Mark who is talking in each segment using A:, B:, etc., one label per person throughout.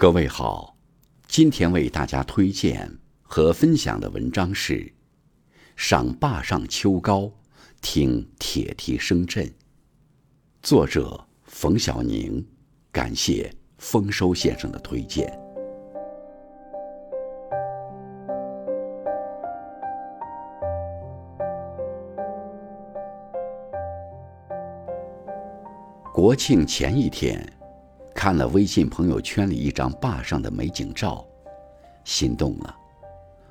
A: 各位好，今天为大家推荐和分享的文章是《赏坝上秋高，听铁蹄声震》，作者冯小宁，感谢丰收先生的推荐。国庆前一天。看了微信朋友圈里一张坝上的美景照，心动了。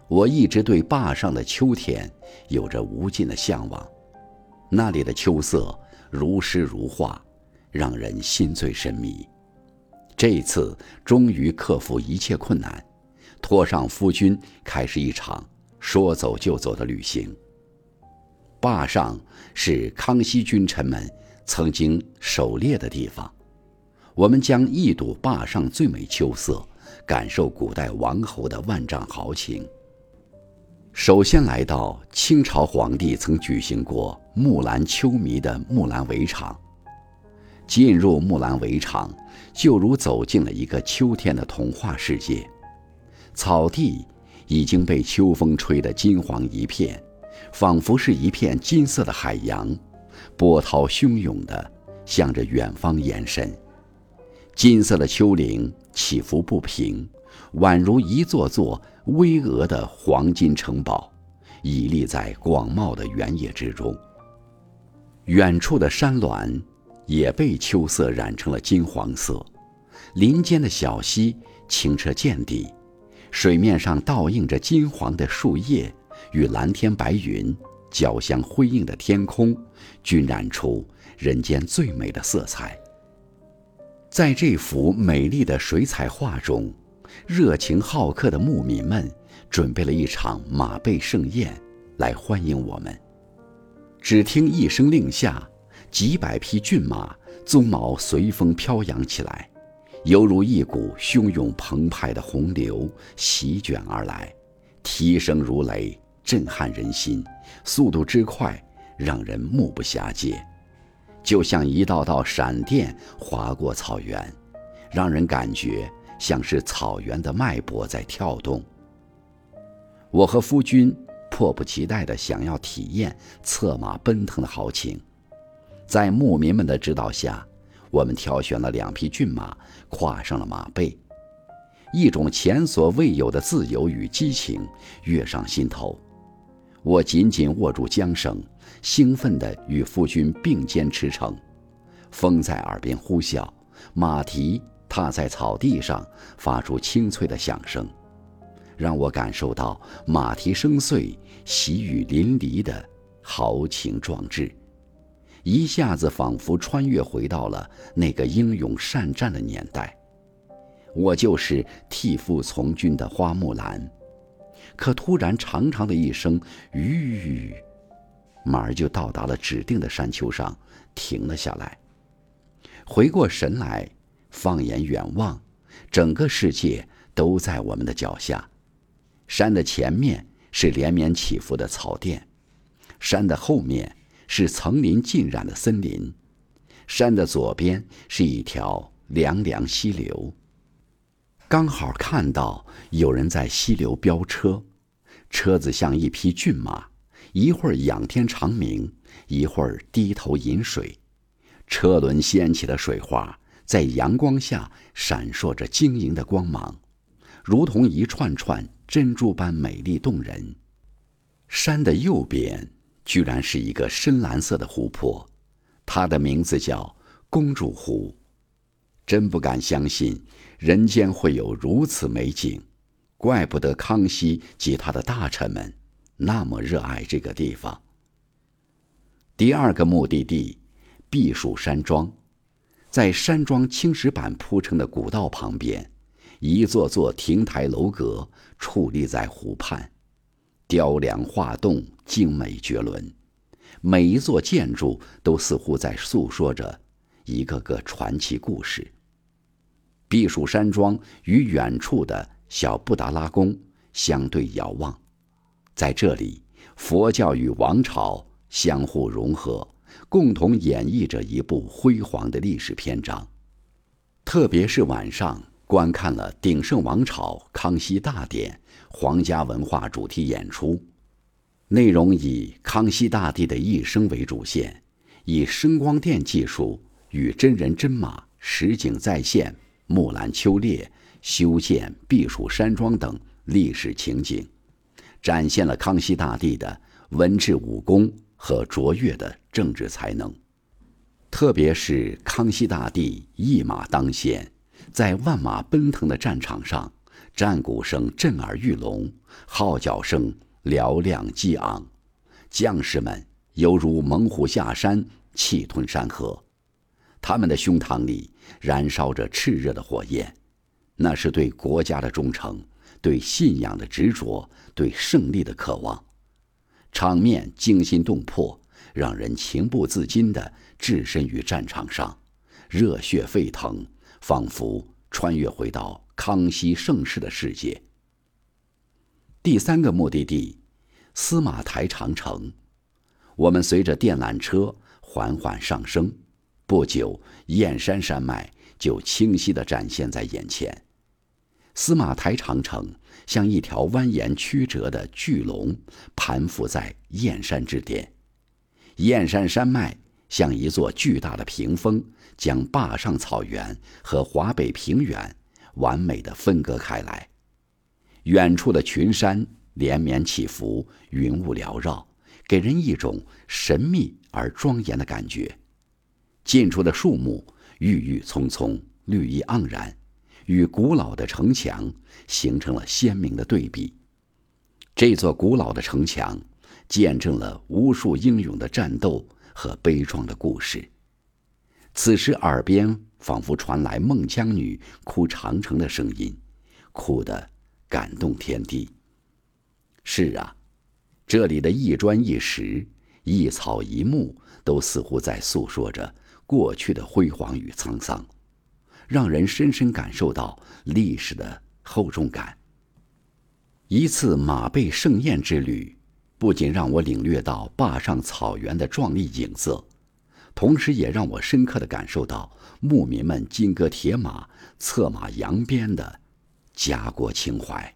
A: 我一直对坝上的秋天有着无尽的向往，那里的秋色如诗如画，让人心醉神迷。这次终于克服一切困难，拖上夫君，开始一场说走就走的旅行。坝上是康熙君臣们曾经狩猎的地方。我们将一睹坝上最美秋色，感受古代王侯的万丈豪情。首先来到清朝皇帝曾举行过木兰秋迷的木兰围场。进入木兰围场，就如走进了一个秋天的童话世界。草地已经被秋风吹得金黄一片，仿佛是一片金色的海洋，波涛汹涌的向着远方延伸。金色的丘陵起伏不平，宛如一座座巍峨的黄金城堡，屹立在广袤的原野之中。远处的山峦也被秋色染成了金黄色，林间的小溪清澈见底，水面上倒映着金黄的树叶，与蓝天白云交相辉映的天空，均染出人间最美的色彩。在这幅美丽的水彩画中，热情好客的牧民们准备了一场马背盛宴来欢迎我们。只听一声令下，几百匹骏马鬃毛随风飘扬起来，犹如一股汹涌澎湃的洪流席卷而来，蹄声如雷，震撼人心，速度之快，让人目不暇接。就像一道道闪电划过草原，让人感觉像是草原的脉搏在跳动。我和夫君迫不及待地想要体验策马奔腾的豪情，在牧民们的指导下，我们挑选了两匹骏马，跨上了马背，一种前所未有的自由与激情跃上心头。我紧紧握住缰绳。兴奋地与夫君并肩驰骋，风在耳边呼啸，马蹄踏在草地上发出清脆的响声，让我感受到马蹄声碎、喜雨淋漓的豪情壮志，一下子仿佛穿越回到了那个英勇善战的年代。我就是替父从军的花木兰，可突然长长的一声“吁”。马儿就到达了指定的山丘上，停了下来。回过神来，放眼远望，整个世界都在我们的脚下。山的前面是连绵起伏的草甸，山的后面是层林尽染的森林，山的左边是一条凉凉溪流。刚好看到有人在溪流飙车，车子像一匹骏马。一会儿仰天长鸣，一会儿低头饮水，车轮掀起的水花在阳光下闪烁着晶莹的光芒，如同一串串珍珠般美丽动人。山的右边居然是一个深蓝色的湖泊，它的名字叫公主湖。真不敢相信人间会有如此美景，怪不得康熙及他的大臣们。那么热爱这个地方。第二个目的地，避暑山庄，在山庄青石板铺成的古道旁边，一座座亭台楼阁矗立在湖畔，雕梁画栋，精美绝伦。每一座建筑都似乎在诉说着一个个传奇故事。避暑山庄与远处的小布达拉宫相对遥望。在这里，佛教与王朝相互融合，共同演绎着一部辉煌的历史篇章。特别是晚上观看了鼎盛王朝康熙大典皇家文化主题演出，内容以康熙大帝的一生为主线，以声光电技术与真人真马实景再现木兰秋猎、修建避暑山庄等历史情景，展现了康熙大帝的文治武功和卓越的政治才能。特别是康熙大帝一马当先。在万马奔腾的战场上，战鼓声震耳欲聋，号角声嘹亮激昂，将士们犹如猛虎下山，气吞山河。他们的胸膛里燃烧着炽热的火焰，那是对国家的忠诚，对信仰的执着，对胜利的渴望。场面惊心动魄，让人情不自禁地置身于战场上，热血沸腾。仿佛穿越回到康熙盛世的世界。第三个目的地，司马台长城。我们随着电缆车缓缓上升，不久，燕山山脉就清晰地展现在眼前。司马台长城像一条蜿蜒曲折的巨龙，盘伏在燕山之巅。燕山山脉。像一座巨大的屏风，将坝上草原和华北平原完美的分割开来。远处的群山连绵起伏，云雾缭绕，给人一种神秘而庄严的感觉。近处的树木郁郁葱葱，绿意盎然，与古老的城墙形成了鲜明的对比。这座古老的城墙，见证了无数英勇的战斗。和悲壮的故事。此时，耳边仿佛传来孟姜女哭长城的声音，哭得感动天地。是啊，这里的一砖一石、一草一木，都似乎在诉说着过去的辉煌与沧桑，让人深深感受到历史的厚重感。一次马背盛宴之旅。不仅让我领略到坝上草原的壮丽景色，同时也让我深刻的感受到牧民们金戈铁马、策马扬鞭的家国情怀。